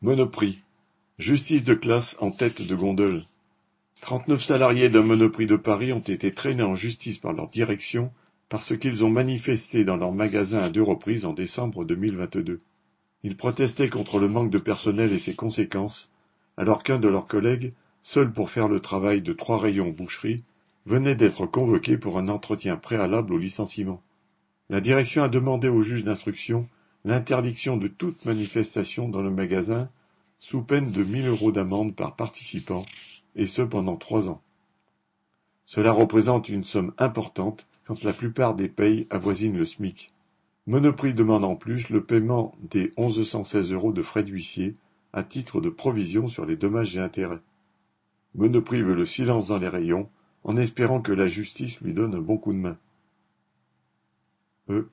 Monoprix. Justice de classe en tête de gondole. Trente-neuf salariés d'un Monoprix de Paris ont été traînés en justice par leur direction parce qu'ils ont manifesté dans leur magasin à deux reprises en décembre 2022. Ils protestaient contre le manque de personnel et ses conséquences, alors qu'un de leurs collègues, seul pour faire le travail de trois rayons boucherie, venait d'être convoqué pour un entretien préalable au licenciement. La direction a demandé au juge d'instruction l'interdiction de toute manifestation dans le magasin sous peine de mille euros d'amende par participant, et ce pendant trois ans. Cela représente une somme importante quand la plupart des payes avoisinent le SMIC. Monoprix demande en plus le paiement des 1116 euros de frais d'huissier à titre de provision sur les dommages et intérêts. Monoprix veut le silence dans les rayons en espérant que la justice lui donne un bon coup de main. E.